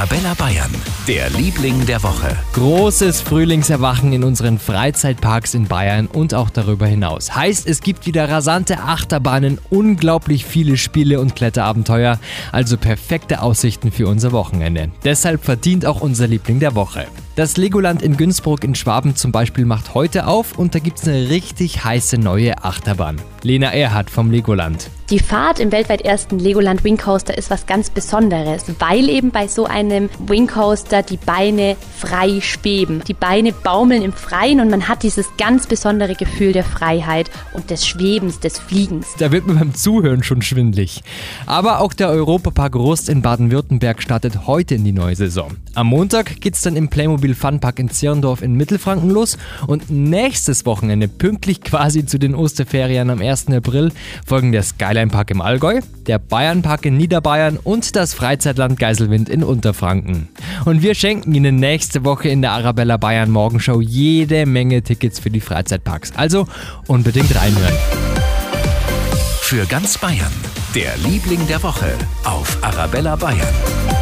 Arabella Bayern, der Liebling der Woche. Großes Frühlingserwachen in unseren Freizeitparks in Bayern und auch darüber hinaus. Heißt, es gibt wieder rasante Achterbahnen, unglaublich viele Spiele und Kletterabenteuer, also perfekte Aussichten für unser Wochenende. Deshalb verdient auch unser Liebling der Woche. Das Legoland in Günzburg in Schwaben zum Beispiel macht heute auf und da gibt es eine richtig heiße neue Achterbahn. Lena Erhardt vom Legoland. Die Fahrt im weltweit ersten Legoland Wing Coaster ist was ganz Besonderes, weil eben bei so einem Wing Coaster die Beine frei schweben. Die Beine baumeln im Freien und man hat dieses ganz besondere Gefühl der Freiheit und des Schwebens, des Fliegens. Da wird mir beim Zuhören schon schwindlig. Aber auch der Europapark Rust in Baden-Württemberg startet heute in die neue Saison. Am Montag geht's dann im Playmobil Funpark in Zirndorf in Mittelfranken los und nächstes Wochenende, pünktlich quasi zu den Osterferien am 1. April, folgen der Skyline Park im Allgäu, der Bayernpark in Niederbayern und das Freizeitland Geiselwind in Unterfranken. Und wir schenken Ihnen nächste Woche in der Arabella Bayern Morgenshow jede Menge Tickets für die Freizeitparks. Also unbedingt reinhören. Für ganz Bayern, der Liebling der Woche auf Arabella Bayern.